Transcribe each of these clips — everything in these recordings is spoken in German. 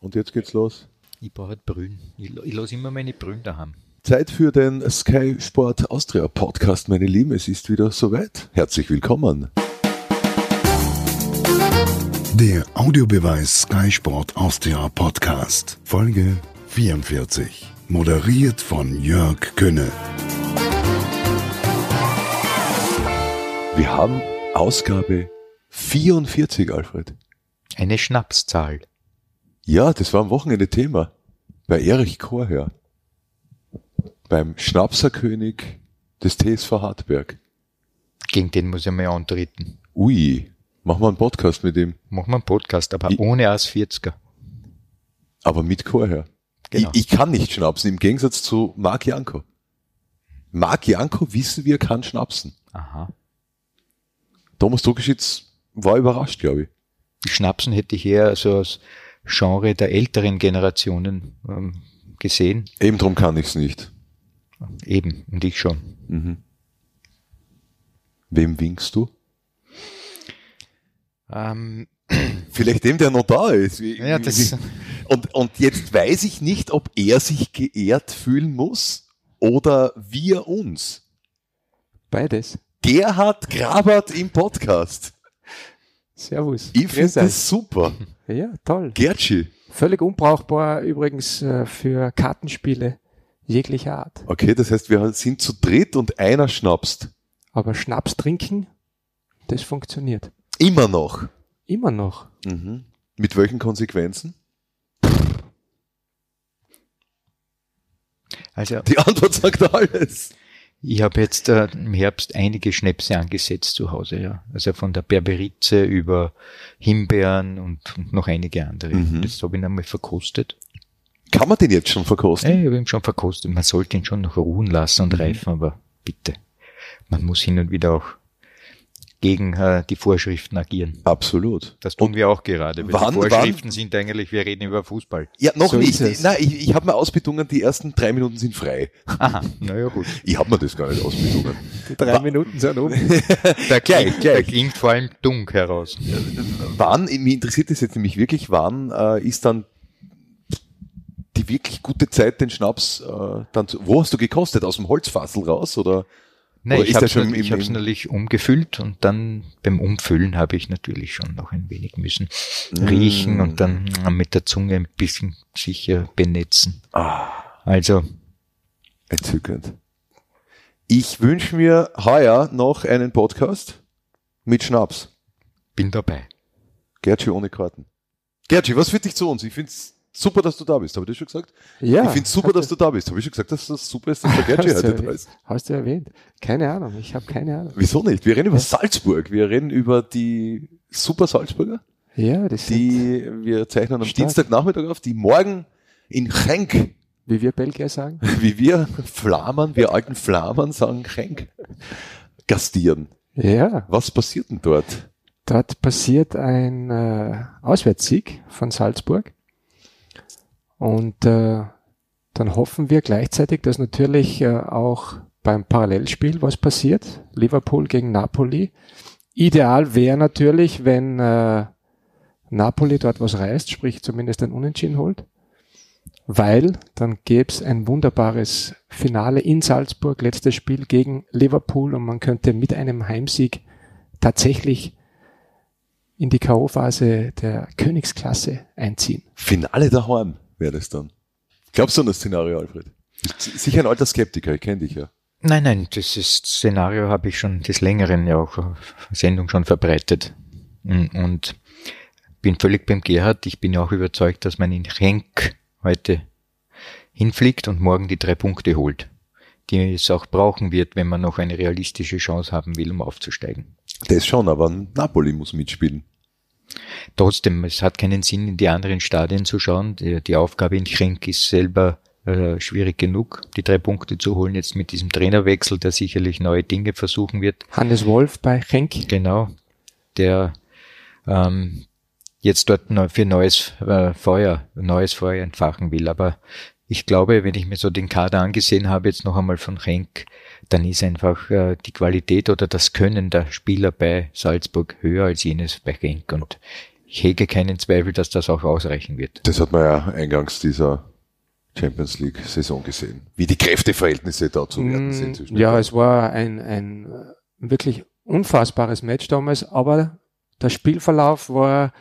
Und jetzt geht's los. Ich brauche halt Brühen. Ich, ich lasse immer meine Brühen daheim. Zeit für den Sky Sport Austria Podcast, meine Lieben. Es ist wieder soweit. Herzlich willkommen. Der Audiobeweis Sky Sport Austria Podcast, Folge 44. Moderiert von Jörg Könne. Wir haben Ausgabe 44, Alfred. Eine Schnapszahl. Ja, das war am Wochenende Thema. Bei Erich Chorherr. Beim Schnapserkönig des TSV Hartberg. Gegen den muss ich mal antreten. Ui, machen wir einen Podcast mit ihm. Machen wir einen Podcast, aber Ich- ohne aus 40er. Aber mit Chorherr. Genau. Ich, ich kann nicht schnapsen, im Gegensatz zu Marc Janko. Marc Janko, wissen wir, kann schnapsen. Aha. Thomas Druckeschitz war überrascht, glaube ich. Schnapsen hätte ich eher so als Genre der älteren Generationen ähm, gesehen. Eben drum kann ich's nicht. Eben, und ich schon. Wem winkst du? Ähm, Vielleicht dem, der noch da ist. Wie- Ja, Und, und jetzt weiß ich nicht, ob er sich geehrt fühlen muss oder wir uns. Beides. Gerhard Grabert im Podcast. Servus. Ich finde das super. Ja, toll. Gertschi. Völlig unbrauchbar übrigens äh, für Kartenspiele jeglicher Art. Okay, das heißt, wir sind zu dritt und einer schnapst. Aber Schnaps trinken, das funktioniert. Immer noch. Immer noch. Mhm. Mit welchen Konsequenzen? also Die Antwort sagt alles. Ich habe jetzt äh, im Herbst einige Schnäpse angesetzt zu Hause, ja. Also von der Berberitze über Himbeeren und, und noch einige andere. Mhm. Das habe ich einmal verkostet. Kann man den jetzt schon verkosten? Ja, ich habe ihn schon verkostet. Man sollte ihn schon noch ruhen lassen Mhm. und reifen, aber bitte. Man muss hin und wieder auch gegen äh, die Vorschriften agieren. Absolut. Das tun wir auch gerade. Weil wann- die Vorschriften sind eigentlich, wir reden über Fußball. Ja, noch So nicht. Nein, ich, ich habe mir ausbedungen, die ersten drei Minuten sind frei. Aha, naja gut. Ich habe mir das gar nicht ausbedungen. Die drei Minuten sind um. Da Gleich, klingt, gleich. Da klingt vor allem Dunk heraus. wann, mich interessiert das jetzt nämlich wirklich, wann äh, ist dann die wirklich gute Zeit, den Schnaps äh, dann zu, wo hast du gekostet? Aus dem Holzfassel raus oder? Nein, ich habe es natürlich umgefüllt und dann beim Umfüllen habe ich natürlich schon noch ein wenig müssen Mm. riechen und dann mit der Zunge ein bisschen sicher benetzen. Ah, Also, entzückend. Ich wünsche mir heuer noch einen Podcast mit Schnaps. bin dabei. Gertschi ohne Karten. Gertschi, was führt dich zu uns? Ich find's super, dass du da bist. Habe ich das schon gesagt? Ja. ich find's super, dass du da bist. Habe ich schon gesagt, dass das super ist, dass der du heute da erwähnt. ist? Hast du erwähnt? Keine Ahnung. Ich habe keine Ahnung. Wieso nicht? Wir reden über Salzburg. Wir reden über die Super Salzburger, Ja, das die wir zeichnen am Stark. Dienstagnachmittag auf, die morgen in Genk, wie wir Belgier sagen. wie wir Flamern, wir alten Flamern sagen Genk, gastieren. Ja, Was passiert denn dort? dort passiert ein äh, Auswärtssieg von Salzburg. Und äh, dann hoffen wir gleichzeitig, dass natürlich äh, auch beim Parallelspiel was passiert. Liverpool gegen Napoli. Ideal wäre natürlich, wenn äh, Napoli dort was reißt, sprich zumindest ein Unentschieden holt. Weil dann gäbe es ein wunderbares Finale in Salzburg, letztes Spiel gegen Liverpool und man könnte mit einem Heimsieg tatsächlich in die K.O.-Phase der Königsklasse einziehen. Finale daheim wäre das dann. Glaubst du an das Szenario, Alfred? Sicher ein alter Skeptiker, ich kenne dich ja. Nein, nein, das ist, Szenario habe ich schon des Längeren ja auch auf Sendung schon verbreitet. Mm, Und bin völlig beim Gerhard. Ich bin ja auch überzeugt, dass man in Henk heute hinfliegt und morgen die drei Punkte holt, die es auch brauchen wird, wenn man noch eine realistische Chance haben will, um aufzusteigen. Das schon, aber Napoli muss mitspielen. Trotzdem, es hat keinen Sinn, in die anderen Stadien zu schauen. Die, die Aufgabe in Schenk ist selber äh, schwierig genug, die drei Punkte zu holen, jetzt mit diesem Trainerwechsel, der sicherlich neue Dinge versuchen wird. Hannes Wolf bei Henk. Genau, der ähm, jetzt dort für neues äh, Feuer, neues Feuer entfachen will. Aber ich glaube, wenn ich mir so den Kader angesehen habe, jetzt noch einmal von Henk, dann ist einfach äh, die Qualität oder das Können der Spieler bei Salzburg höher als jenes bei Henk. Und ich hege keinen Zweifel, dass das auch ausreichen wird. Das hat man ja eingangs dieser Champions League Saison gesehen, wie die Kräfteverhältnisse da zu werden sind. zwischen Mm, Ja, den es war ein, ein äh, wirklich unfassbares Match damals, aber der Spielverlauf war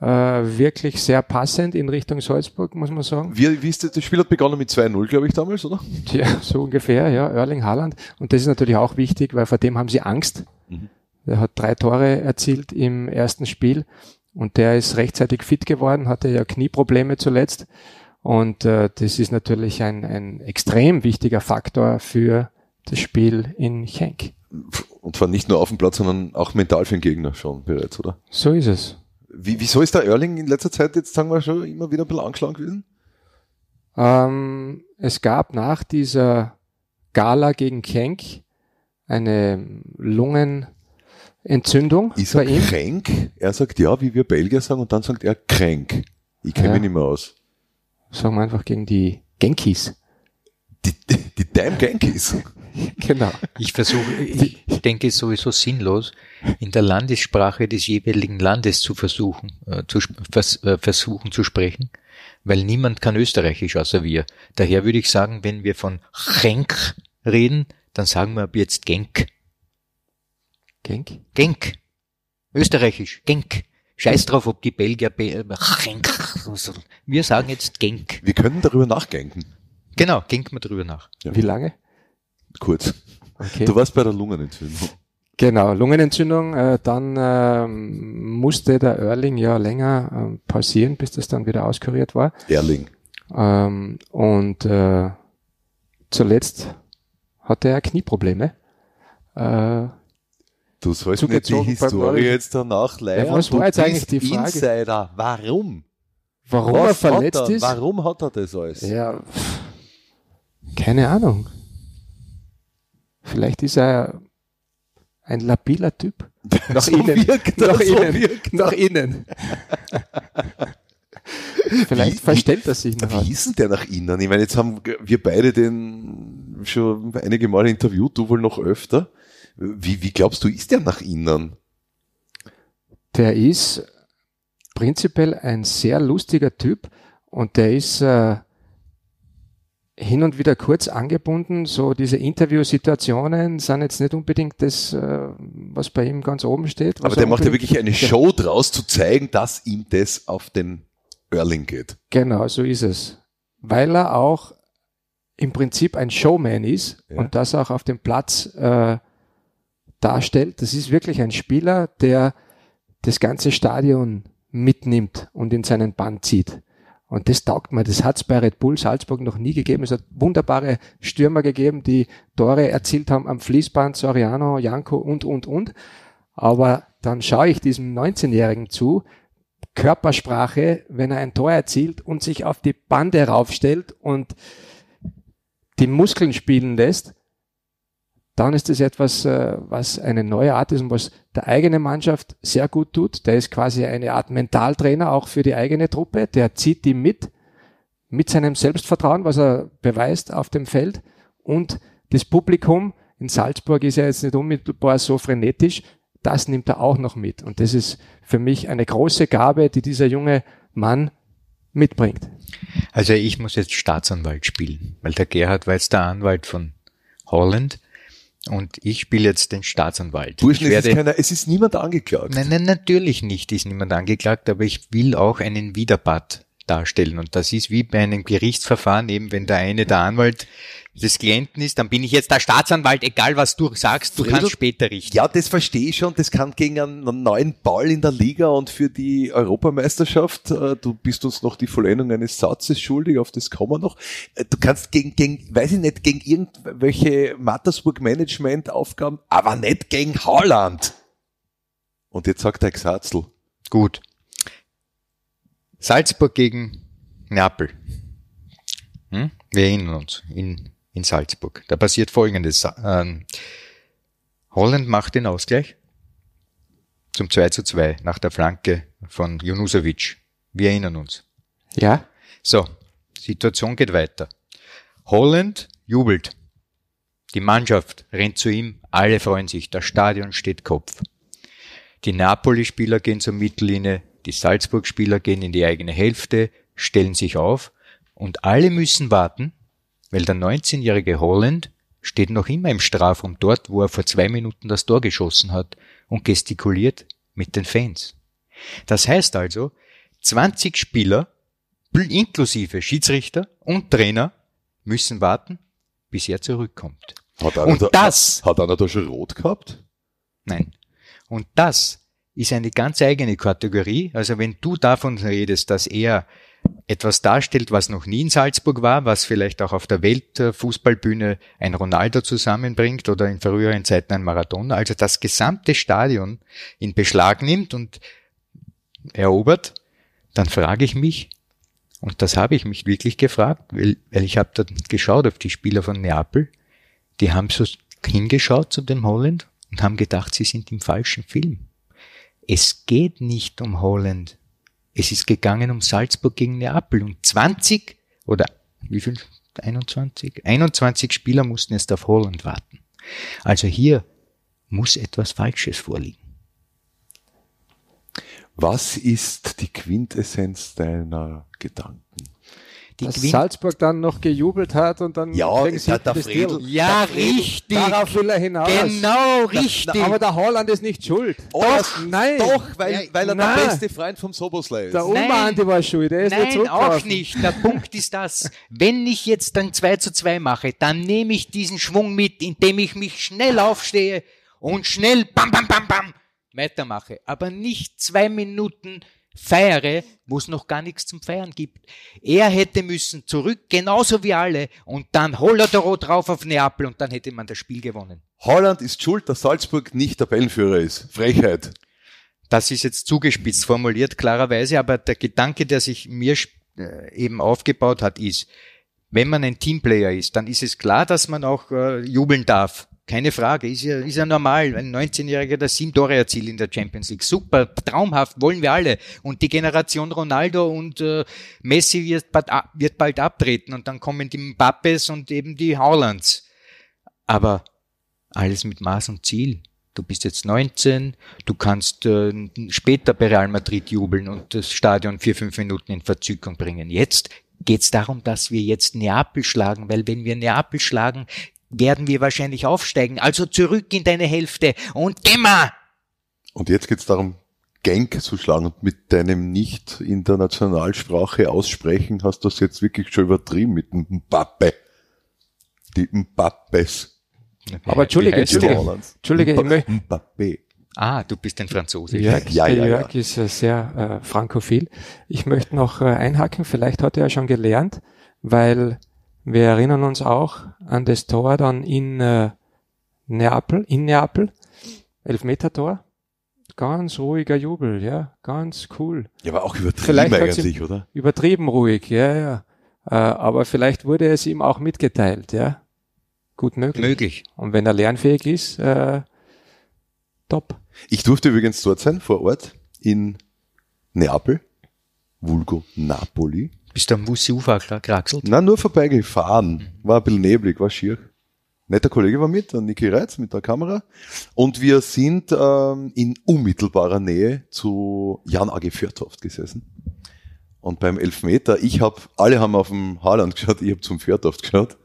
äh, wirklich sehr passend in Richtung Salzburg, muss man sagen. Wie, wie ist das, das Spiel hat begonnen mit 2-0, glaube ich, damals, oder? Ja, so ungefähr, ja, Erling Haaland. Und das ist natürlich auch wichtig, weil vor dem haben sie Angst. Mhm. Er hat drei Tore erzielt im ersten Spiel und der ist rechtzeitig fit geworden, hatte ja Knieprobleme zuletzt. Und äh, das ist natürlich ein, ein extrem wichtiger Faktor für das Spiel in Schenk. Und zwar nicht nur auf dem Platz, sondern auch mental für den Gegner schon bereits, oder? So ist es. Wie, wieso ist der Erling in letzter Zeit jetzt, sagen wir schon, immer wieder ein bisschen angeschlagen gewesen? Ähm, es gab nach dieser Gala gegen Kenk eine Lungenentzündung Ich bei sag ihm. kränk, er sagt ja, wie wir Belgier sagen, und dann sagt er kränk. Ich kenne Ja. mich nicht mehr aus. Sagen wir einfach gegen die Genkis. Die, die, die Dime Genkies. Genau. Ich versuche, ich denke, es ist sowieso sinnlos, in der Landessprache des jeweiligen Landes zu versuchen, äh, zu, vers, äh, versuchen zu sprechen, weil niemand kann Österreichisch außer wir. Daher würde ich sagen, wenn wir von Genk reden, dann sagen wir ab jetzt Genk. Genk? Genk. Österreichisch. Genk. Scheiß drauf, ob die Belgier Be äh, Genk. Wir sagen jetzt Genk. Wir können darüber nachdenken. Genau, Genk mal drüber nach. Ja. Wie lange? Kurz. Okay. Du warst bei der Lungenentzündung. Genau, Lungenentzündung. Äh, dann ähm, musste der Erling ja länger ähm, pausieren, bis das dann wieder auskuriert war. Erling. Ähm, und äh, zuletzt hatte er Knieprobleme. Äh, Du sollst nicht die Historie jetzt danach live Ja, was war jetzt eigentlich die Frage? Insider. Warum? warum er Was verletzt hat er? ist? Warum hat er das alles? Ja, keine Ahnung. Vielleicht ist er ein labiler Typ. Nach So innen. wirkt er, nach so innen. wirkt nach innen. Vielleicht Wie- verstellt er sich noch. Wie ist denn der nach innen? Ich meine, jetzt haben wir beide den schon einige Male interviewt, du wohl noch öfter. Wie, wie glaubst du, ist der nach innen? Der ist prinzipiell ein sehr lustiger Typ und der ist äh, hin und wieder kurz angebunden. So diese Interviewsituationen sind jetzt nicht unbedingt das, äh, was bei ihm ganz oben steht. Aber er der macht ja wirklich eine Show draus, zu zeigen, dass ihm das auf den Erling geht. Genau, so ist es. Weil er auch im Prinzip ein Showman ist Ja. und das auch auf dem Platz äh, darstellt. Das ist wirklich ein Spieler, der das ganze Stadion mitnimmt und in seinen Bann zieht. Und das taugt mir. Das hat es bei Red Bull Salzburg noch nie gegeben. Es hat wunderbare Stürmer gegeben, die Tore erzielt haben am Fließband, Soriano, Janko und, und, und. Aber dann schaue ich diesem 19-Jährigen zu, Körpersprache, wenn er ein Tor erzielt und sich auf die Bande raufstellt und die Muskeln spielen lässt, dann ist das etwas, äh, was eine neue Art ist und was der eigene Mannschaft sehr gut tut. Der ist quasi eine Art Mentaltrainer auch für die eigene Truppe. Der zieht die mit, mit seinem Selbstvertrauen, was er beweist auf dem Feld. Und das Publikum in Salzburg ist ja jetzt nicht unmittelbar so frenetisch. Das nimmt er auch noch mit. Und das ist für mich eine große Gabe, die dieser junge Mann mitbringt. Also ich muss jetzt Staatsanwalt spielen, weil der Gerhard war jetzt der Anwalt von Holland und ich spiele jetzt den Staatsanwalt. Burschen, ich es ist, werde, keiner, es ist niemand angeklagt. nein, nein, natürlich nicht ist niemand angeklagt, aber ich will auch einen Widerpart darstellen und das ist wie bei einem Gerichtsverfahren, eben wenn der eine der Anwalt des Klienten ist, dann bin ich jetzt der Staatsanwalt, egal was du sagst, du Fredel, kannst später richten. Ja, das verstehe ich schon. Das kann gegen einen neuen Ball in der Liga und für die Europameisterschaft, äh, du bist uns noch die Vollendung eines Satzes schuldig, auf das kommen wir noch. Äh, Du kannst gegen, gegen, weiß ich nicht, gegen irgendwelche Mattersburg-Management-Aufgaben, aber nicht gegen Holland. Und jetzt sagt der Xatzl, Gut. Salzburg gegen Neapel. Hm? Wir erinnern uns in, in Salzburg. Da passiert Folgendes. Ähm, Holland macht den Ausgleich zum 2 zu 2 nach der Flanke von Junusovic. Wir erinnern uns. Ja? So, Situation geht weiter. Holland jubelt. Die Mannschaft rennt zu ihm, alle freuen sich, das Stadion steht Kopf. Die Napoli-Spieler gehen zur Mittellinie, Die Salzburg-Spieler gehen in die eigene Hälfte, stellen sich auf und alle müssen warten, weil der 19-jährige Holland steht noch immer im Strafraum dort, wo er vor zwei Minuten das Tor geschossen hat und gestikuliert mit den Fans. Das heißt also, 20 Spieler, inklusive Schiedsrichter und Trainer, müssen warten, bis er zurückkommt. Hat einer, Und da, das- hat einer da schon rot gehabt? Nein. Und das ist eine ganz eigene Kategorie. Also wenn du davon redest, dass er etwas darstellt, was noch nie in Salzburg war, was vielleicht auch auf der Weltfußballbühne ein Ronaldo zusammenbringt oder in früheren Zeiten ein Maradona, also das gesamte Stadion in Beschlag nimmt und erobert, dann frage ich mich, und das habe ich mich wirklich gefragt, weil, weil ich habe da geschaut auf die Spieler von Neapel, die haben so hingeschaut zu dem Holland und haben gedacht, sie sind im falschen Film. Es geht nicht um Holland. Es ist gegangen um Salzburg gegen Neapel und 20 oder wie viel? 21? 21 Spieler mussten jetzt auf Holland warten. Also hier muss etwas Falsches vorliegen. Was ist die Quintessenz deiner Gedanken? Die Dass Quint- Salzburg dann noch gejubelt hat und dann Ja, kriegen sie der- der Deal. ja, richtig. Darauf will er hinaus. Genau, richtig. Aber der Holland ist nicht schuld. Oh, doch, nein. Doch, weil, Ja, weil er nein. der beste Freund vom Soboslai ist. Der Umandi war schuld. Er ist nicht Nein, auch zurückgelaufen. nicht. Der Punkt ist das. Wenn ich jetzt dann 2 zu 2 mache, dann nehme ich diesen Schwung mit, indem ich mich schnell aufstehe und schnell bam, bam, bam, bam weitermache. Aber nicht zwei Minuten feiere, wo es noch gar nichts zum Feiern gibt. Er hätte müssen zurück, genauso wie alle, und dann Holodoro drauf auf Neapel und dann hätte man das Spiel gewonnen. Holland ist schuld, dass Salzburg nicht Tabellenführer ist. Frechheit. Das ist jetzt zugespitzt formuliert, klarerweise, aber der Gedanke, der sich mir äh, eben aufgebaut hat, ist, wenn man ein Teamplayer ist, dann ist es klar, dass man auch äh, jubeln darf. Keine Frage, ist ja, ist ja normal. Ein 19-Jähriger, der sieben Tore erzielt in der Champions League. Super, traumhaft, wollen wir alle. Und die Generation Ronaldo und äh, Messi wird bald, wird bald abtreten und dann kommen die Mbappes und eben die Haalands. Aber alles mit Maß und Ziel. Du bist jetzt 19, du kannst äh, später bei Real Madrid jubeln und das Stadion vier, fünf Minuten in Verzückung bringen. Jetzt geht's darum, dass wir jetzt Neapel schlagen, weil wenn wir Neapel schlagen, werden wir wahrscheinlich aufsteigen. Also zurück in deine Hälfte und immer! Und jetzt geht's darum, Genk zu schlagen und mit deinem nicht in der Nationalsprache aussprechen, hast du das jetzt wirklich schon übertrieben mit dem Mbappe. Die Mbappes. Aber Entschuldige? Entschuldige. Entschuldige, ich Mba- möchte- Mbappé. Ah, du bist ein Franzose. Jörg, Ja, ja, ja. Jörg ist äh, sehr äh, frankophil. Ich möchte noch äh, einhaken, vielleicht hat er ja schon gelernt, weil wir erinnern uns auch an das Tor dann in äh, Neapel, in Neapel, Elfmeter-Tor. Ganz ruhiger Jubel, ja, ganz cool. Ja, aber auch übertrieben Vielleicht eigentlich, oder? Übertrieben ruhig, ja, ja. Äh, aber vielleicht wurde es ihm auch mitgeteilt, ja. Gut möglich. Möglich. Und wenn er lernfähig ist, äh, top. Ich durfte übrigens dort sein, vor Ort, in Neapel, vulgo Napoli. Bist du am Wusi-Ufer kraxelt? Na, nur vorbeigefahren. War ein bisschen neblig, war schier. Netter Kollege war mit, der Niki Reitz mit der Kamera. Und wir sind ähm, in unmittelbarer Nähe zu Jan AG Fjordhoft gesessen. Und beim Elfmeter, ich habe, alle haben auf dem Haaland geschaut, ich habe zum Fjordhoft geschaut.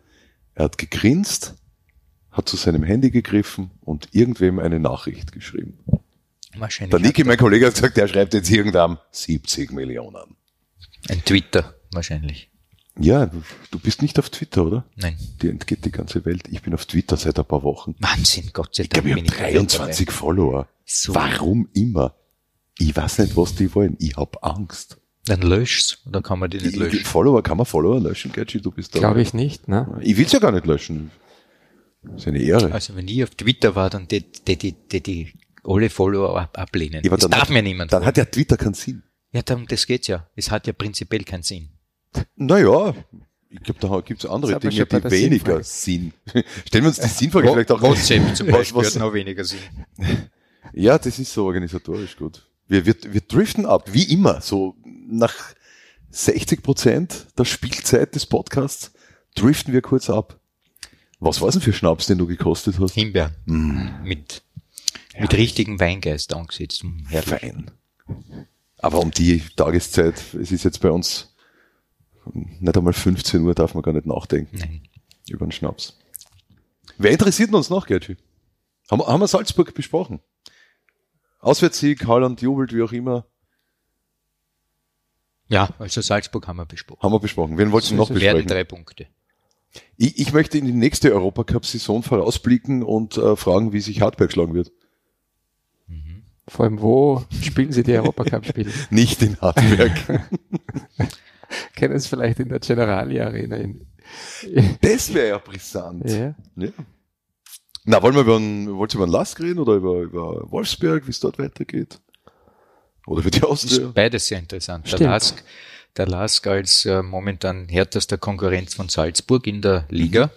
Er hat gegrinst, hat zu seinem Handy gegriffen und irgendwem eine Nachricht geschrieben. Wahrscheinlich. Der Niki, mein Kollege, hat gesagt, der schreibt jetzt irgendwann 70 Millionen. Ein Twitter, wahrscheinlich. Ja, du, bist nicht auf Twitter, oder? Nein. Dir entgeht die ganze Welt. Ich bin auf Twitter seit ein paar Wochen. Wahnsinn, Gott sei Ich Dank. glaube, ich habe da 23 Follower. So. Warum immer? Ich weiß nicht, was die wollen. Ich hab Angst. Dann lösch's, oder kann man die nicht löschen? Follower, kann man Follower löschen, Gertschy? Du bist da. Glaube ich nicht, ne? Ich will's ja gar nicht löschen. Das ist eine Ehre. Also wenn ich auf Twitter war, dann die, alle Follower ab, ablehnen. Ja, das dann darf hat- mir niemand. Dann hat ja Twitter keinen Sinn. ja, darum, das geht's ja. Es hat ja prinzipiell keinen Sinn. Naja, ich glaube, da gibt's andere Das hat man Dinge, die weniger Sinn. Stellen wir uns die Sinnfrage vielleicht auch. WhatsApp zum Was- Beispiel was- hat noch weniger Sinn. Ja, das ist so organisatorisch gut. Wir, wir, wir driften ab, wie immer, so nach 60 Prozent der Spielzeit des Podcasts driften wir kurz ab. Was war denn für Schnaps, den du gekostet hast? Himbeeren. Mm. Mit, mit richtigen Weingeist angesetzt. herrlich. Fein. Aber um die Tageszeit, es ist jetzt bei uns nicht einmal 15 Uhr, darf man gar nicht nachdenken Nein. über den Schnaps. Wer interessiert uns noch, Gertschy? Haben, wir- haben wir Salzburg besprochen? Auswärtssieg, Haaland jubelt, wie auch immer, Ja, also Salzburg haben wir besprochen. haben wir besprochen. Wen wollten wir noch So ist es. Werden besprechen? drei Punkte. Ich, ich möchte in die nächste Europacup-Saison vorausblicken und äh, fragen, wie sich Hartberg schlagen wird. Vor allem, wo spielen sie die Europacup-Spiele? Nicht in Hartberg. Kennen es vielleicht in der Generali Arena in, das wäre ja brisant. ja. Ja. Na, wollen wir über einen, wollt ihr über einen Lask reden oder über, über Wolfsberg, wie es dort weitergeht? Oder für die Das Austria? ist beides sehr interessant. Der. Lask, der Lask als äh, momentan härtester Konkurrent von Salzburg in der Liga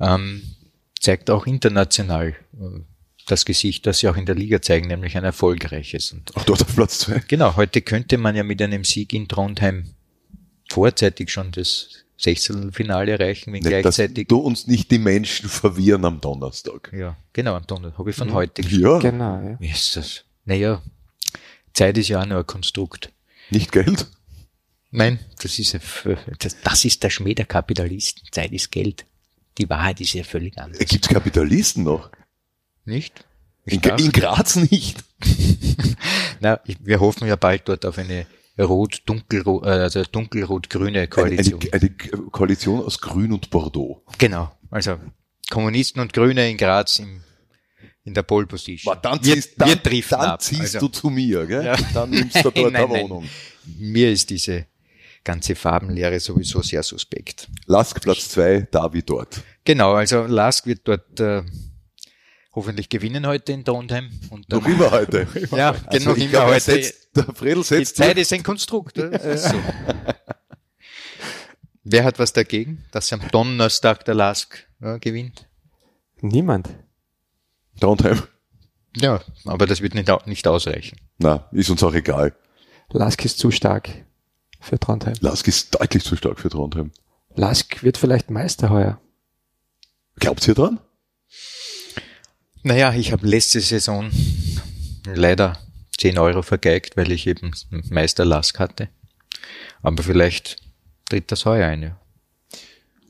ähm, zeigt auch international äh, das Gesicht, das sie auch in der Liga zeigen, nämlich ein erfolgreiches. Und Ach, dort auf Platz zwei. genau, heute könnte man ja mit einem Sieg in Trondheim vorzeitig schon das Sechzehntelfinale erreichen, wenn Nicht, dass gleichzeitig. du uns nicht die Menschen verwirren am Donnerstag. Ja, genau, Anton, habe ich von Mhm. heute. Ja, Genau, ja. Wie ist das? Naja, Zeit ist ja auch nur ein Konstrukt. nicht Geld. Nein, das ist, das, das ist der Schmäh der Kapitalisten. Zeit ist Geld. Die Wahrheit ist ja völlig anders. Gibt Kapitalisten noch? Nicht? Ich In, in Graz nicht. Na, ich, wir hoffen ja bald dort auf eine rot-dunkelrot, äh, also dunkelrot-grüne Eine, Koalition. eine, eine Koalition aus Grün und Bordeaux. genau. Also Kommunisten und Grüne in Graz im, in der Pole Position. Dann wir, ziehst, dann, wir dann ab. ziehst Also, du zu mir, gell? Ja. Dann nimmst du dort Nein, eine nein. Wohnung. Mir ist diese ganze Farbenlehre sowieso sehr suspekt. Lask Platz zwei, da wie dort. Genau, also Lask wird dort äh, hoffentlich gewinnen heute in Trondheim. Und Noch immer heute. Ja, Also genau, ich immer glaube, er heute. setzt, der Fredel Die setzt Zeit ist ein Konstrukt. oder? Das ist so. Wer hat was dagegen, dass am Donnerstag der Lask ja, gewinnt? Niemand. Trondheim. Ja, aber das wird nicht, nicht ausreichen. Na, ist uns auch egal. Lask ist zu stark für Trondheim. Lask ist deutlich zu stark für Trondheim. Lask wird vielleicht Meister heuer. Glaubt ihr dran? Naja, ich habe letzte Saison leider 10 Euro vergeigt, weil ich eben Meister Lask hatte. Aber vielleicht tritt das heuer ein. Ja.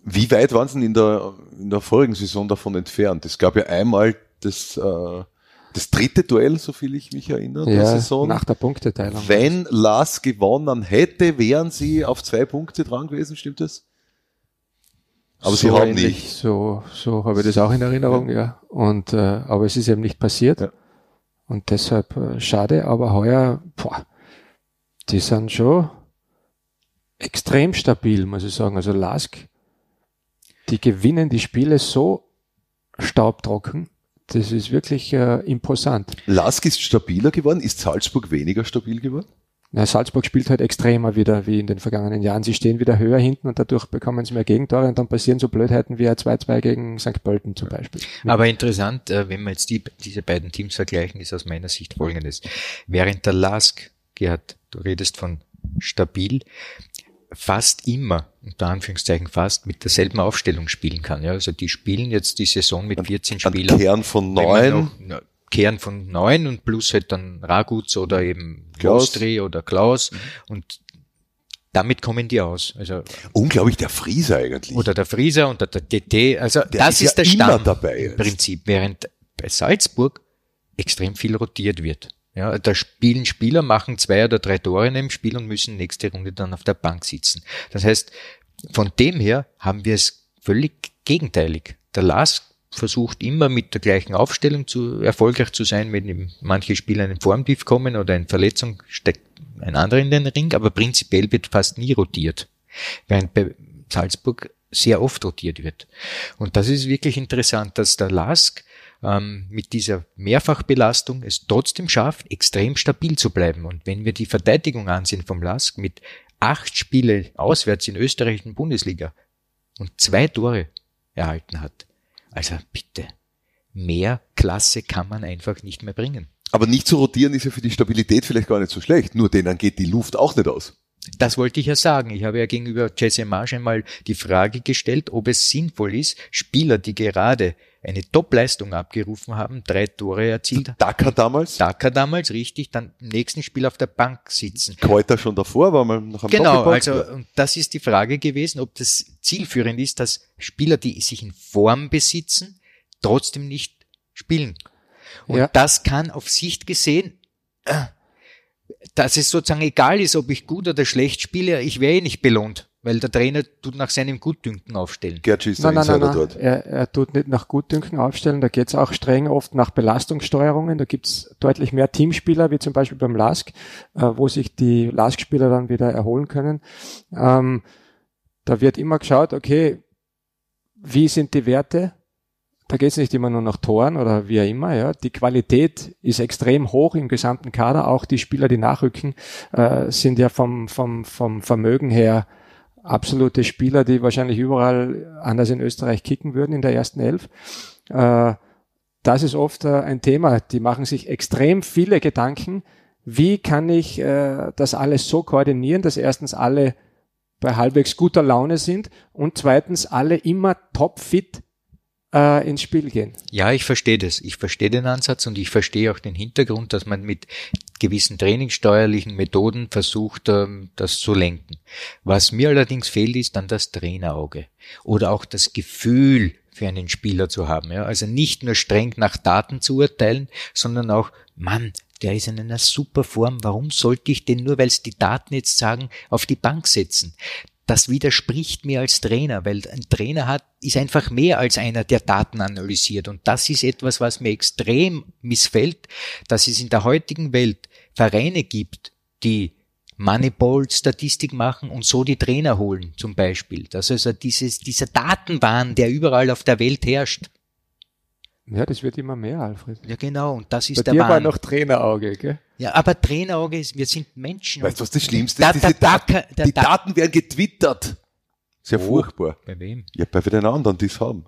Wie weit waren sie denn in der, in der vorigen Saison davon entfernt? Es gab ja einmal das, äh, das dritte Duell, so viel ich mich erinnere, der Ja, Saison. nach der Punkteteilung. Wenn Lars gewonnen hätte, wären sie auf zwei Punkte dran gewesen, stimmt das? Aber sie so haben ähnlich, nicht. So, so habe ich das auch in Erinnerung, ja. Und, äh, aber es ist eben nicht passiert. Ja. Und deshalb äh, schade, aber heuer, boah, die sind schon extrem stabil, muss ich sagen. Also Lask, die gewinnen die Spiele so staubtrocken. Das ist wirklich äh, imposant. Lask ist stabiler geworden. Ist Salzburg weniger stabil geworden? Na, Salzburg spielt halt extremer wieder wie in den vergangenen Jahren. Sie stehen wieder höher hinten und dadurch bekommen sie mehr Gegentore und dann passieren so Blödheiten wie ein 2-2 gegen St. Pölten zum Beispiel. Aber interessant, äh, wenn wir jetzt die, diese beiden Teams vergleichen, ist aus meiner Sicht folgendes. Während der Lask, Gerhard, du redest von stabil, fast immer, unter Anführungszeichen fast, mit derselben Aufstellung spielen kann. Ja, also die spielen jetzt die Saison mit 14 Ein Spielern. Kern von neun. Kern von neun und plus halt dann Raguz oder eben Klaus. Ostri oder Klaus und damit kommen die aus. Also, Unglaublich, der Frieser eigentlich. oder der Frieser und der, der DT. Also das ist ist, ja der immer Stamm dabei im. Prinzip, während bei Salzburg extrem viel rotiert wird. Ja, da spielen Spieler, machen zwei oder drei Tore in einem Spiel und müssen nächste Runde dann auf der Bank sitzen. Das heißt, von dem her haben wir es völlig gegenteilig. Der Lars versucht immer mit der gleichen Aufstellung zu erfolgreich zu sein, wenn manche Spieler in Formtief kommen oder in Verletzung steckt ein anderer in den Ring, aber prinzipiell wird fast nie rotiert. Während bei Salzburg sehr oft rotiert wird. Und das ist wirklich interessant, dass der Lask ähm, mit dieser Mehrfachbelastung es trotzdem schafft, extrem stabil zu bleiben. Und wenn wir die Verteidigung ansehen vom Lask mit acht Spiele auswärts in Österreich in Bundesliga und zwei Tore erhalten hat, also bitte, mehr Klasse kann man einfach nicht mehr bringen. Aber nicht zu rotieren ist ja für die Stabilität vielleicht gar nicht so schlecht. Nur denen geht die Luft auch nicht aus. Das wollte ich ja sagen. Ich habe ja gegenüber Jesse Marsch einmal die Frage gestellt, ob es sinnvoll ist, Spieler, die gerade eine Top-Leistung abgerufen haben, drei Tore erzielt. Dakar damals? Dakar damals, richtig, dann im nächsten Spiel auf der Bank sitzen. Kräuter schon davor, war man noch am Genau, also und das ist die Frage gewesen, ob das zielführend ist, dass Spieler, die sich in Form besitzen, trotzdem nicht spielen. Und ja. das kann auf Sicht gesehen, äh, dass es sozusagen egal ist, ob ich gut oder schlecht spiele, ich wäre eh nicht belohnt. Weil der Trainer tut nach seinem Gutdünken aufstellen. Gertsch ist nein, nein, nein, nein. dort. Er, er tut nicht nach Gutdünken aufstellen, da geht's auch streng oft nach Belastungssteuerungen. Da gibt's deutlich mehr Teamspieler, wie zum Beispiel beim LASK, äh, wo sich die LASK-Spieler dann wieder erholen können. Ähm, da wird immer geschaut, okay, wie sind die Werte? Da geht's nicht immer nur nach Toren oder wie auch immer. Ja. Die Qualität ist extrem hoch im gesamten Kader. Auch die Spieler, die nachrücken, äh, sind ja vom, vom, vom Vermögen her absolute Spieler, die wahrscheinlich überall anders in Österreich kicken würden in der ersten Elf. Äh, das ist oft äh, ein Thema. Die machen sich extrem viele Gedanken. Wie kann ich äh, das alles so koordinieren, dass erstens alle bei halbwegs guter Laune sind und zweitens alle immer topfit äh, ins Spiel gehen. Ja, ich verstehe das. Ich verstehe den Ansatz und ich verstehe auch den Hintergrund, dass man mit gewissen trainingssteuerlichen Methoden versucht, ähm, das zu lenken. Was mir allerdings fehlt, ist dann das Trainerauge oder auch das Gefühl für einen Spieler zu haben. Ja? Also nicht nur streng nach Daten zu urteilen, sondern auch, Mann, der ist in einer super Form, warum sollte ich den nur, weil es die Daten jetzt sagen, auf die Bank setzen? Das widerspricht mir als Trainer, weil ein Trainer hat, ist einfach mehr als einer, der Daten analysiert. Und das ist etwas, was mir extrem missfällt, dass es in der heutigen Welt Vereine gibt, die Moneyball-Statistik machen und so die Trainer holen, zum Beispiel. Das also dieses, dieser Datenwahn, der überall auf der Welt herrscht. Ja, das wird immer mehr, Alfred. Ja, genau. Und das ist Bei der dir Wahn. war noch Trainerauge, gell? Ja, aber Trainerauge ist, wir sind Menschen. Weißt du, was das Schlimmste ist? Diese Daten, die Daten werden getwittert. Sehr oh, furchtbar. Bei wem? Ja, bei den anderen, die es haben.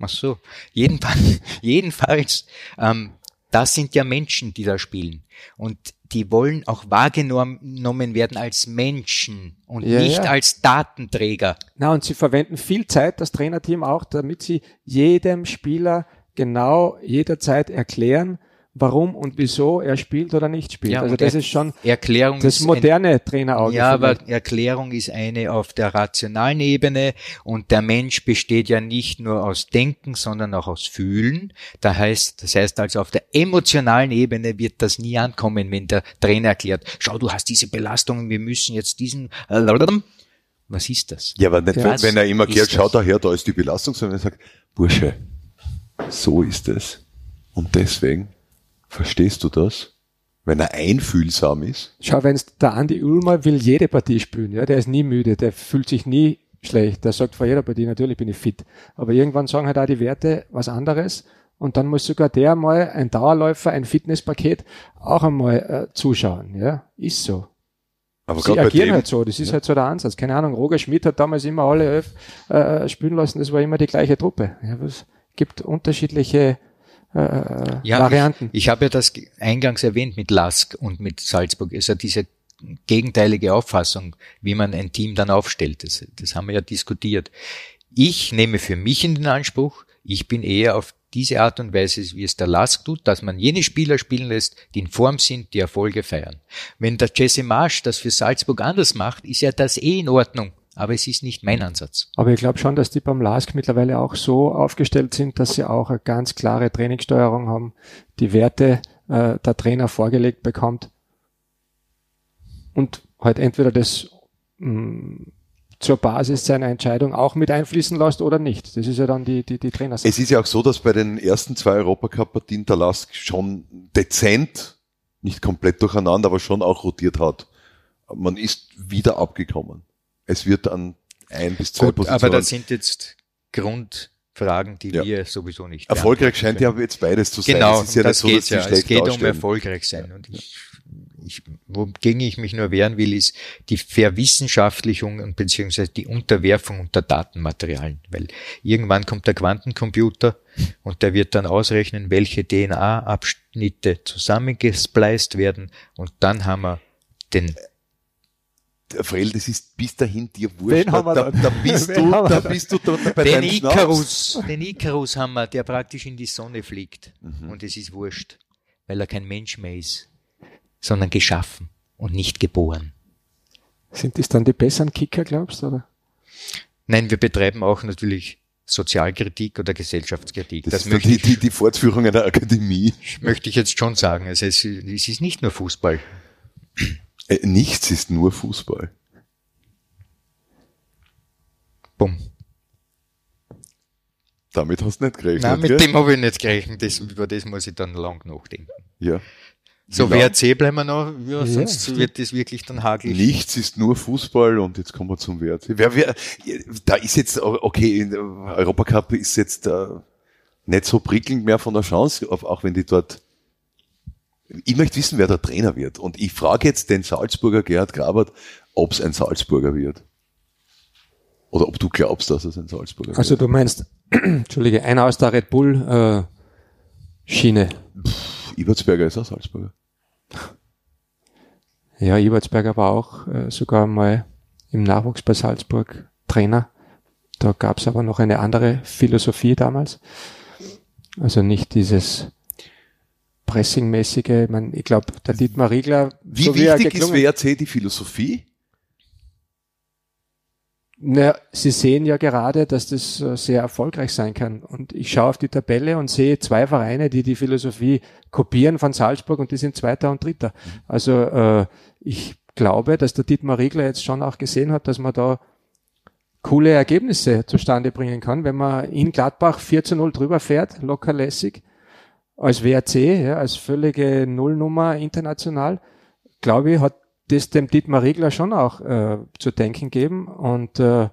Ach so. Jedenfalls, jedenfalls, ähm, das sind ja Menschen, die da spielen. Und die wollen auch wahrgenommen werden als Menschen und ja, nicht ja. als Datenträger. Na, und sie verwenden viel Zeit, das Trainerteam auch, damit sie jedem Spieler genau jederzeit erklären, warum und wieso er spielt oder nicht spielt. Ja, also das ist schon Erklärung das moderne ein, Trainerauge. Ja, aber Erklärung ist eine auf der rationalen Ebene und der Mensch besteht ja nicht nur aus Denken, sondern auch aus Fühlen. Da heißt, das heißt also auf der emotionalen Ebene wird das nie ankommen, wenn der Trainer erklärt, schau, du hast diese Belastungen, wir müssen jetzt diesen was ist das? Ja, aber nicht, ja, wenn er immer gehört, schau daher, da ist die Belastung, sondern er sagt, Bursche, so ist es. Und deswegen, verstehst du das? Wenn er einfühlsam ist. Schau, wenn der Andi Ulmer will jede Partie spielen, ja, der ist nie müde, der fühlt sich nie schlecht, der sagt vor jeder Partie, natürlich bin ich fit. Aber irgendwann sagen halt auch die Werte was anderes und dann muss sogar der mal, ein Dauerläufer, ein Fitnesspaket, auch einmal äh, zuschauen, ja, ist so. Aber Sie agieren dem, halt so, das ist ja. halt so der Ansatz. Keine Ahnung, Roger Schmidt hat damals immer alle elf äh, spielen lassen, das war immer die gleiche Truppe. Ja, was, gibt unterschiedliche äh, ja, Varianten. Ich, ich habe ja das eingangs erwähnt mit Lask und mit Salzburg. Also diese gegenteilige Auffassung, wie man ein Team dann aufstellt. Das, das haben wir ja diskutiert. Ich nehme für mich in den Anspruch, ich bin eher auf diese Art und Weise, wie es der Lask tut, dass man jene Spieler spielen lässt, die in Form sind, die Erfolge feiern. Wenn der Jesse Marsch das für Salzburg anders macht, ist ja das eh in Ordnung. Aber es ist nicht mein Ansatz. Aber ich glaube schon, dass die beim LASK mittlerweile auch so aufgestellt sind, dass sie auch eine ganz klare Trainingssteuerung haben, die Werte äh, der Trainer vorgelegt bekommt und halt entweder das mh, mm, zur Basis seiner Entscheidung auch mit einfließen lässt oder nicht. Das ist ja dann die, die, die Trainer. Es ist ja auch so, dass bei den ersten zwei Europacup-Partien der Lask schon dezent, nicht komplett durcheinander, aber schon auch rotiert hat. Man ist wieder abgekommen es wird an ein bis zwei Gut, Positionen. Aber das sind jetzt Grundfragen, die ja. wir sowieso nicht. Erfolgreich scheint ja jetzt beides zu sein. Genau, es ja das so, dass ja. Es geht um erfolgreich sein. Und ich, ich, wogegen ich mich nur wehren will, ist die Verwissenschaftlichung und beziehungsweise die Unterwerfung unter Datenmaterialien. Weil irgendwann kommt der Quantencomputer und der wird dann ausrechnen, welche DNA-Abschnitte zusammengespleist werden und dann haben wir den Frell, das ist bis dahin dir wurscht. Wen haben wir da, dann? da bist du, da bist du da bei Den. Icarus, den Icarus haben wir, der praktisch in die Sonne fliegt. Und es ist wurscht, weil er kein Mensch mehr ist, sondern geschaffen und nicht geboren. Sind das dann die besseren Kicker, glaubst du? Oder? Nein, wir betreiben auch natürlich Sozialkritik oder Gesellschaftskritik. Das, Das, ist möchte, die, die, die Fortführung einer Akademie. möchte ich jetzt schon sagen. Also es, es ist nicht nur Fußball. Äh, nichts ist nur Fußball. Bumm. Damit hast du nicht gerechnet. Nein, mit gell? dem habe ich nicht gerechnet. Das, über das muss ich dann lang nachdenken. ja. So, lang? WRC bleiben wir noch, ja, Ja, sonst wird das wirklich dann hagelig. Nichts ist nur Fußball und jetzt kommen wir zum Wert. Wer, wer, da ist jetzt, okay, in der Europacup ist jetzt äh, nicht so prickelnd mehr von der Chance, auch wenn die dort. Ich möchte wissen, wer der Trainer wird. Und ich frage jetzt den Salzburger Gerhard Grabert, ob es ein Salzburger wird. Oder ob du glaubst, dass es ein Salzburger Also du meinst, Entschuldige, einer aus der Red Bull äh, Schiene. wird. Ibertsberger ist auch Salzburger. Ja, Ibertsberger war auch äh, sogar mal im Nachwuchs bei Salzburg Trainer. Da gab es aber noch eine andere Philosophie damals. Also nicht dieses Pressingmäßige. Ich, mein, ich glaube, der Dietmar Riegler, Wie so wie er wichtig ist geklungen- WRC die Philosophie? Na, Sie sehen ja gerade, dass das äh, sehr erfolgreich sein kann. Und ich schaue auf die Tabelle und sehe zwei Vereine, die die Philosophie kopieren von Salzburg und die sind Zweiter und Dritter. Also äh, ich glaube, dass der Dietmar Riegler jetzt schon auch gesehen hat, dass man da coole Ergebnisse zustande bringen kann, wenn man in Gladbach 4 zu 0 drüber fährt, locker lässig, als WRC, ja, als völlige Nullnummer international, glaube ich, hat das dem Dietmar Riegler schon auch äh, zu denken geben und äh,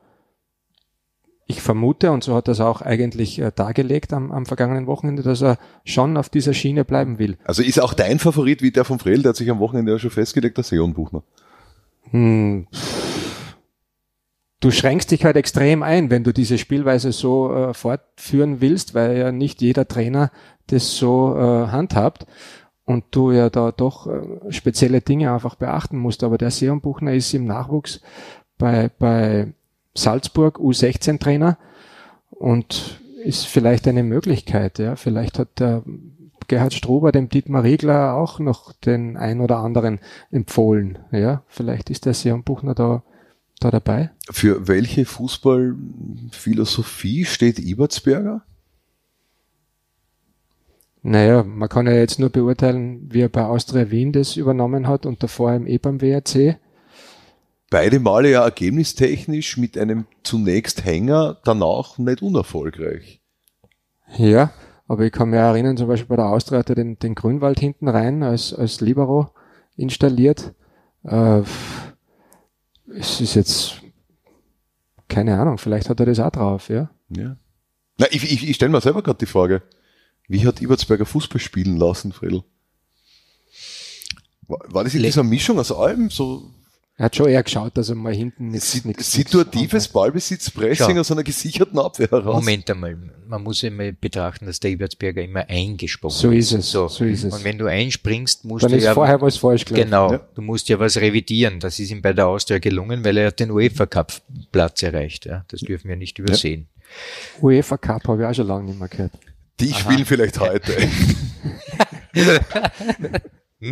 ich vermute, und so hat er es auch eigentlich äh, dargelegt am, am vergangenen Wochenende, dass er schon auf dieser Schiene bleiben will. Also ist auch dein Favorit wie der von Frel, der hat sich am Wochenende ja schon festgelegt, der Seon Buchner. Hm. Du schränkst dich halt extrem ein, wenn du diese Spielweise so äh, fortführen willst, weil ja nicht jeder Trainer das so äh, handhabt und du ja da doch äh, spezielle Dinge einfach beachten musst. Aber der Seon Buchner ist im Nachwuchs bei, bei Salzburg U16 Trainer und ist vielleicht eine Möglichkeit. Ja, vielleicht hat der Gerhard Struber dem Dietmar Riegler auch noch den ein oder anderen empfohlen. Ja, vielleicht ist der Seon Buchner da, da dabei. Für welche Fußballphilosophie steht Ibertsberger? Naja, man kann ja jetzt nur beurteilen, wie er bei Austria Wien das übernommen hat und davor im eh beim WRC. Beide Male ja ergebnistechnisch mit einem zunächst Hänger, danach nicht unerfolgreich. Ja, aber ich kann mich erinnern, zum Beispiel bei der Austria hat er den, den Grünwald hinten rein als, als Libero installiert. Äh, es ist jetzt, keine Ahnung, vielleicht hat er das auch drauf, ja. Ja. Na, ich, ich, ich stelle mir selber gerade die Frage, wie hat Ibertsberger Fußball spielen lassen, Fredel? War, war das in Le- dieser Mischung aus allem so Er hat schon eher geschaut, dass er mal hinten nichts, sit nichts situatives Ballbesitzpressing Schau. aus einer gesicherten Abwehr heraus? Moment einmal, man muss immer betrachten, dass der Ibertsberger immer eingesprungen So ist es, So. so ist es. Und wenn du einspringst, musst Dann du ist ja vorher was falsch gelaufen. Genau, Ja. du musst ja was revidieren. Das ist ihm bei der Austria gelungen, weil er hat den UEFA Cup Platz erreicht. Ja. Das dürfen wir nicht übersehen. UEFA Cup habe ich auch schon lange nicht mehr gehört. Die spielen vielleicht heute.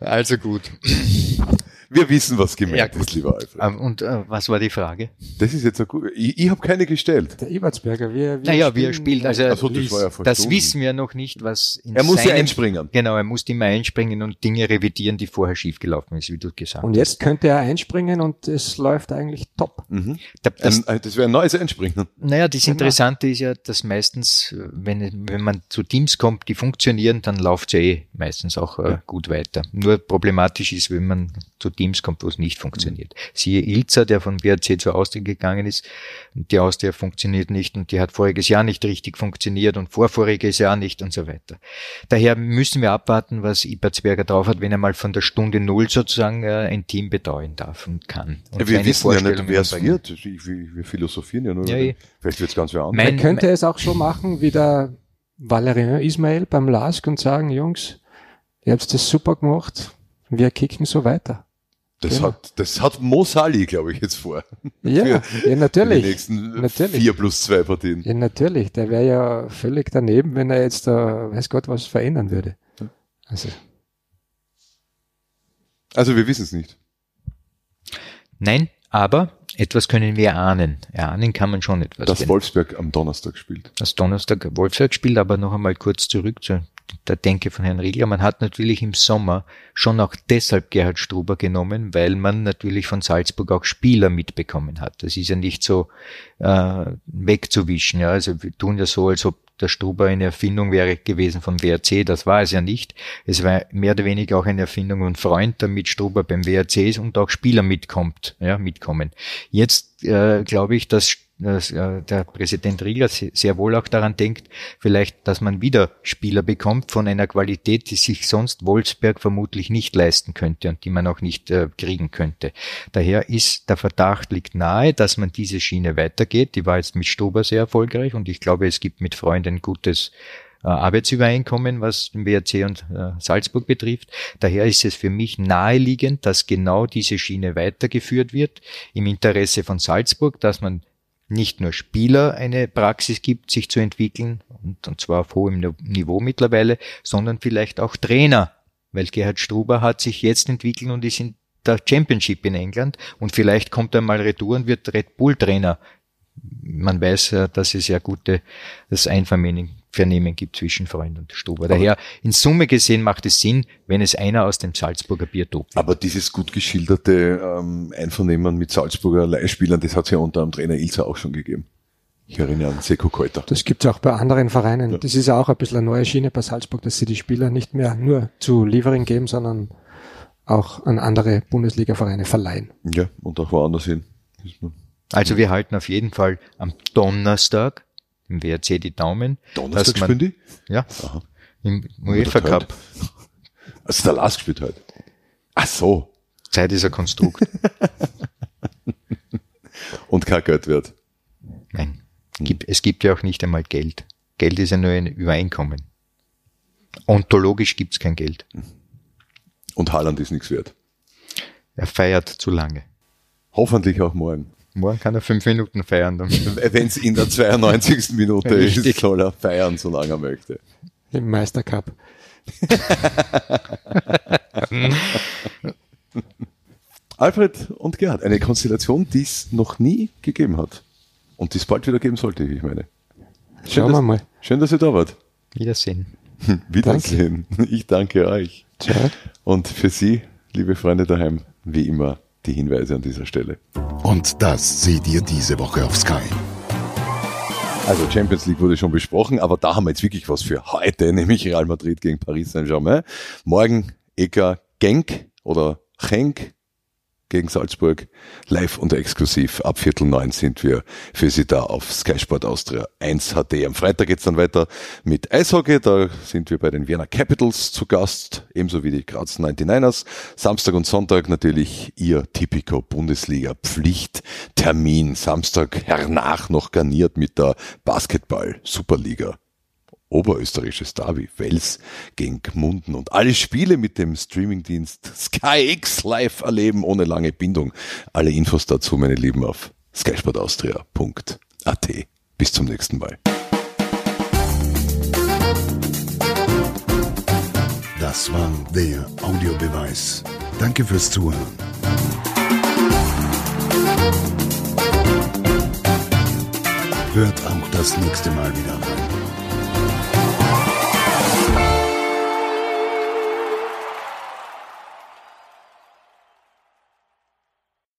Also gut. Wir wissen, was gemeint Ja, ist, lieber Alfred. Ähm, Und äh, was war die Frage? Das ist jetzt eine gute. Ich, ich habe keine gestellt. Der Ibertsberger, wie, wie Naja, wie er spielt. Also so, das war ja vor das wissen wir noch nicht, was in Er muss ja einspringen. Genau, er muss immer einspringen und Dinge revidieren, die vorher schiefgelaufen ist, wie du gesagt Und jetzt könnte er einspringen und es läuft eigentlich top. Mhm. hast. Das, Ein, das wäre ein neues Einspringen. Naja, das Interessante ist ja, dass meistens, äh, wenn, wenn man zu Teams kommt, die funktionieren, dann läuft's ja eh meistens auch äh, gut weiter. Nur problematisch ist, wenn man zu Teams kommt, wo es nicht funktioniert. Siehe Ilza, der von BRC zur Austria gegangen ist, die Austria funktioniert nicht und die hat voriges Jahr nicht richtig funktioniert und vorvoriges Jahr nicht und so weiter. Daher müssen wir abwarten, was Ibertsberger drauf hat, wenn er mal von der Stunde Null sozusagen äh, ein Team betreuen darf und kann. Und wir wissen ja nicht, wer es wird. Ich- Wir, philosophieren ja nur. Ja, den-. Vielleicht wird es ganz wer. Mein- Er könnte es auch schon machen wie der Valerian Ismail beim LASK und sagen, Jungs, ihr habt das super gemacht, wir kicken so weiter. Das, Genau. hat, das hat Mo Sali, glaube ich, jetzt vor. Ja, ja Für natürlich. die nächsten Natürlich. vier plus zwei Partien. Ja, natürlich. Der wäre ja völlig daneben, wenn er jetzt da, weiß Gott, was verändern würde. Also, Also wir wissen es nicht. Nein, aber etwas können wir ahnen. Erahnen kann man schon etwas. Dass Wolfsberg am Donnerstag spielt. das Donnerstag Wolfsburg spielt, aber noch einmal kurz zurück zu der Denke von Herrn Riegler. Man hat natürlich im Sommer schon auch deshalb Gerhard Struber genommen, weil man natürlich von Salzburg auch Spieler mitbekommen hat. Das ist ja nicht so äh, wegzuwischen. Ja. Also wir tun ja so, als ob der Struber eine Erfindung wäre gewesen vom WRC. Das war es ja nicht. Es war mehr oder weniger auch eine Erfindung und Freund, damit Struber beim WRC ist und auch Spieler mitkommt, ja, mitkommen. Jetzt äh, glaube ich, dass, dass äh, der Präsident Riegler se- sehr wohl auch daran denkt, vielleicht, dass man wieder Spieler bekommt von einer Qualität, die sich sonst Wolfsberg vermutlich nicht leisten könnte und die man auch nicht äh, kriegen könnte. Daher ist der Verdacht liegt nahe, dass man diese Schiene weitergeht. Die war jetzt mit Stober sehr erfolgreich und ich glaube, es gibt mit Freunden gutes äh, Arbeitsübereinkommen, was den WRC und äh, Salzburg betrifft. Daher ist es für mich naheliegend, dass genau diese Schiene weitergeführt wird im Interesse von Salzburg, dass man nicht nur Spieler eine Praxis gibt, sich zu entwickeln, und, und zwar auf hohem Ni- Niveau mittlerweile, sondern vielleicht auch Trainer, weil Gerhard Struber hat sich jetzt entwickelt und ist in der Championship in England und vielleicht kommt er mal retour und wird Red Bull Trainer. Man weiß, dass es ja gute, das Einvernehmen Vernehmen gibt zwischen Freund und Struber. Daher, in Summe gesehen macht es Sinn, wenn es einer aus dem Salzburger Biotop wird. Aber dieses gut geschilderte ähm, Einvernehmen mit Salzburger Leihspielern, das hat es ja unter dem Trainer Ilzer auch schon gegeben. Ich erinnere an Seko Keuter. das gibt's auch bei anderen Vereinen. Das ist auch ein bisschen eine neue Schiene bei Salzburg, dass sie die Spieler nicht mehr nur zu Liefering geben, sondern auch an andere Bundesliga-Vereine verleihen. Ja, und auch woanders hin. Also wir halten auf jeden Fall am Donnerstag im WRC die Daumen. Donnerstag dass man- spielen die? Ja, Aha. im UEFA? Cup. Also der Last gespielt heute. Ach so. Zeit ist ein Konstrukt. Und kein Geld wert. Nein, gibt, es gibt ja auch nicht einmal Geld. Geld ist ja nur ein Übereinkommen. Ontologisch gibt's kein Geld. Und Haaland ist nichts wert. Er feiert zu lange. Hoffentlich auch morgen. Morgen kann er fünf Minuten feiern. Dann Wenn es in der 92. Minute ist, soll er feiern, solange er möchte. Im Meistercup. Alfred und Gerhard, eine Konstellation, die es noch nie gegeben hat. Und die es bald wieder geben sollte, wie ich meine. Schön, Schauen wir dass, mal. schön, dass ihr da wart. Wiedersehen. Wiedersehen. Ich danke euch. Ciao. Und für Sie, liebe Freunde daheim, wie immer die Hinweise an dieser Stelle. Und das seht ihr diese Woche auf Sky. Also Champions League wurde schon besprochen, aber da haben wir jetzt wirklich was für heute, nämlich Real Madrid gegen Paris Saint-Germain. Morgen Eka Genk oder Genk gegen Salzburg. Live und exklusiv. Ab Viertel neun sind wir für Sie da auf Sky Sport Austria 1 HD. Am Freitag geht's dann weiter mit Eishockey. Da sind wir bei den Wiener Capitals zu Gast, ebenso wie die Graz 99ers. Samstag und Sonntag natürlich Ihr Tipico Bundesliga Pflichttermin. Samstag hernach noch garniert mit der Basketball Superliga oberösterreichisches Derby, Wels gegen Gmunden und alle Spiele mit dem Streamingdienst Sky X live erleben ohne lange Bindung. Alle Infos dazu, meine Lieben, auf skysportaustria.at. Bis zum nächsten Mal. Das war der Audiobeweis. Danke fürs Zuhören. Hört auch das nächste Mal wieder rein.